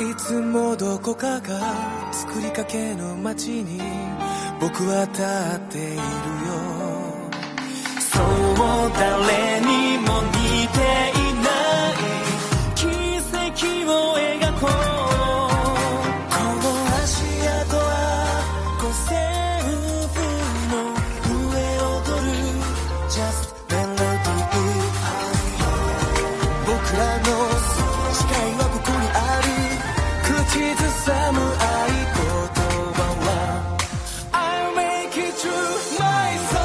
いつもどこかが作りかけの街に僕は立っているよ。そう誰にも似ていない。奇跡を描こう。この足跡は五千分の上踊る。Just Melody 僕らの空 my soul.